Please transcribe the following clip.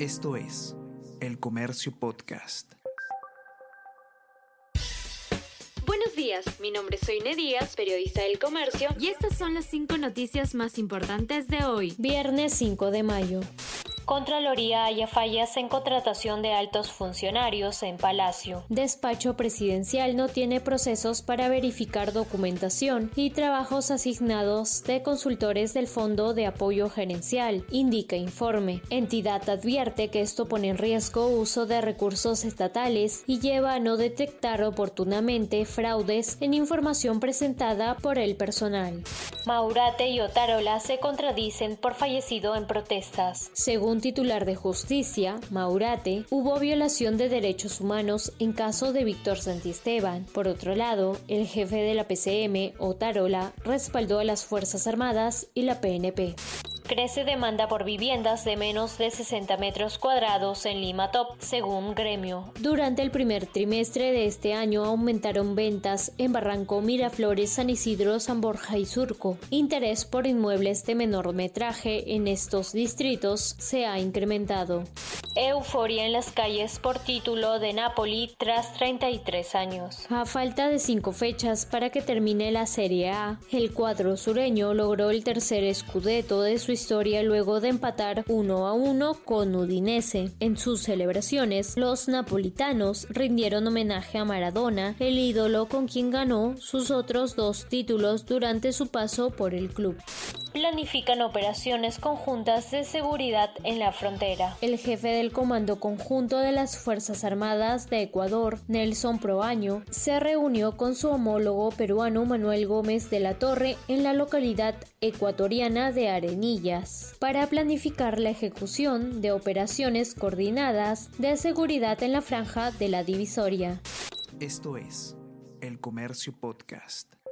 Esto es El Comercio Podcast. Buenos días, mi nombre es Soine Díaz, periodista del Comercio, y estas son las cinco noticias más importantes de hoy, viernes 5 de mayo. Contraloría haya fallas en contratación de altos funcionarios en Palacio. Despacho presidencial no tiene procesos para verificar documentación y trabajos asignados de consultores del Fondo de Apoyo Gerencial, indica informe. Entidad advierte que esto pone en riesgo uso de recursos estatales y lleva a no detectar oportunamente fraudes en información presentada por el personal. Maurate y Otarola se contradicen por fallecido en protestas. Según titular de justicia, Maurate, hubo violación de derechos humanos en caso de Víctor Santisteban. Por otro lado, el jefe de la PCM, Otarola, respaldó a las Fuerzas Armadas y la PNP. Crece demanda por viviendas de menos de 60 metros cuadrados en Lima Top, según Gremio. Durante el primer trimestre de este año aumentaron ventas en Barranco, Miraflores, San Isidro, San Borja y Surco. Interés por inmuebles de menor metraje en estos distritos se ha incrementado. Euforia en las calles por título de Napoli tras 33 años. A falta de cinco fechas para que termine la Serie A, el cuadro sureño logró el tercer escudeto de su historia luego de empatar 1 a 1 con Udinese. En sus celebraciones, los napolitanos rindieron homenaje a Maradona, el ídolo con quien ganó sus otros dos títulos durante su paso por el club planifican operaciones conjuntas de seguridad en la frontera. El jefe del Comando Conjunto de las Fuerzas Armadas de Ecuador, Nelson Proaño, se reunió con su homólogo peruano Manuel Gómez de la Torre en la localidad ecuatoriana de Arenillas para planificar la ejecución de operaciones coordinadas de seguridad en la franja de la divisoria. Esto es El Comercio Podcast.